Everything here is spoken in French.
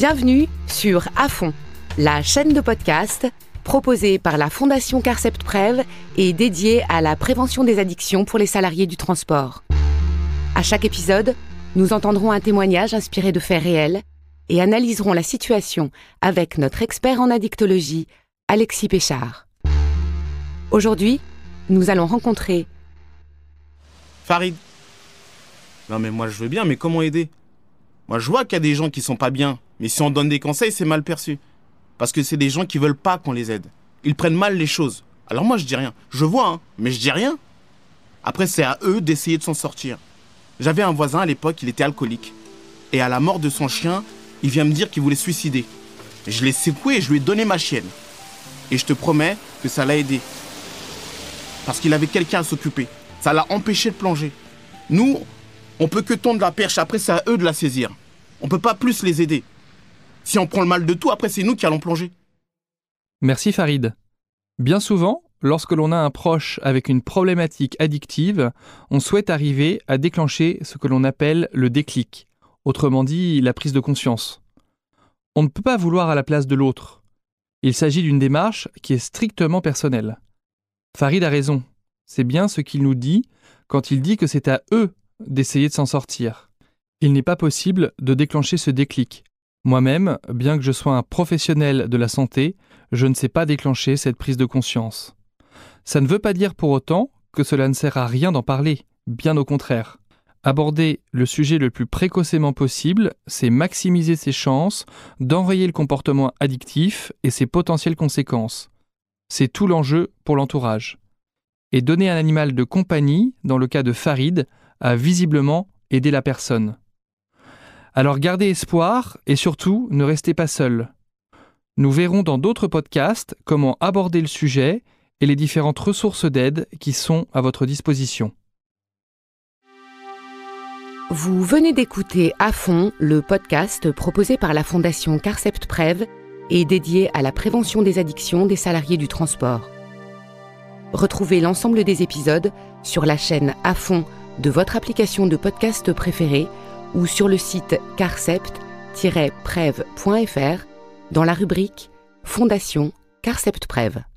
Bienvenue sur À fond, la chaîne de podcast proposée par la Fondation Carcept Prev et dédiée à la prévention des addictions pour les salariés du transport. À chaque épisode, nous entendrons un témoignage inspiré de faits réels et analyserons la situation avec notre expert en addictologie, Alexis Péchard. Aujourd'hui, nous allons rencontrer Farid. Non mais moi je veux bien, mais comment aider? Moi je vois qu'il y a des gens qui sont pas bien, mais si on donne des conseils, c'est mal perçu. Parce que c'est des gens qui veulent pas qu'on les aide. Ils prennent mal les choses. Alors moi je dis rien. Je vois, hein, mais je dis rien. Après c'est à eux d'essayer de s'en sortir. J'avais un voisin à l'époque, il était alcoolique. Et à la mort de son chien, il vient me dire qu'il voulait suicider. Je l'ai secoué et je lui ai donné ma chienne. Et je te promets que ça l'a aidé. Parce qu'il avait quelqu'un à s'occuper. Ça l'a empêché de plonger. Nous, on peut que tondre la perche, après c'est à eux de la saisir. On peut pas plus les aider. Si on prend le mal de tout, après c'est nous qui allons plonger. Merci Farid. Bien souvent, lorsque l'on a un proche avec une problématique addictive, on souhaite arriver à déclencher ce que l'on appelle le déclic, autrement dit la prise de conscience. On ne peut pas vouloir à la place de l'autre. Il s'agit d'une démarche qui est strictement personnelle. Farid a raison, c'est bien ce qu'il nous dit quand il dit que c'est à eux d'essayer de s'en sortir. Il n'est pas possible de déclencher ce déclic. Moi-même, bien que je sois un professionnel de la santé, je ne sais pas déclencher cette prise de conscience. Ça ne veut pas dire pour autant que cela ne sert à rien d'en parler, bien au contraire. Aborder le sujet le plus précocement possible, c'est maximiser ses chances d'enrayer le comportement addictif et ses potentielles conséquences. C'est tout l'enjeu pour l'entourage. Et donner un animal de compagnie, dans le cas de Farid, a visiblement aidé la personne. Alors gardez espoir et surtout ne restez pas seul. Nous verrons dans d'autres podcasts comment aborder le sujet et les différentes ressources d'aide qui sont à votre disposition. Vous venez d'écouter À fond le podcast proposé par la Fondation Carcept Prev et dédié à la prévention des addictions des salariés du transport. Retrouvez l'ensemble des épisodes sur la chaîne À fond de votre application de podcast préférée ou sur le site carcept-prev.fr dans la rubrique Fondation Carcept Prev.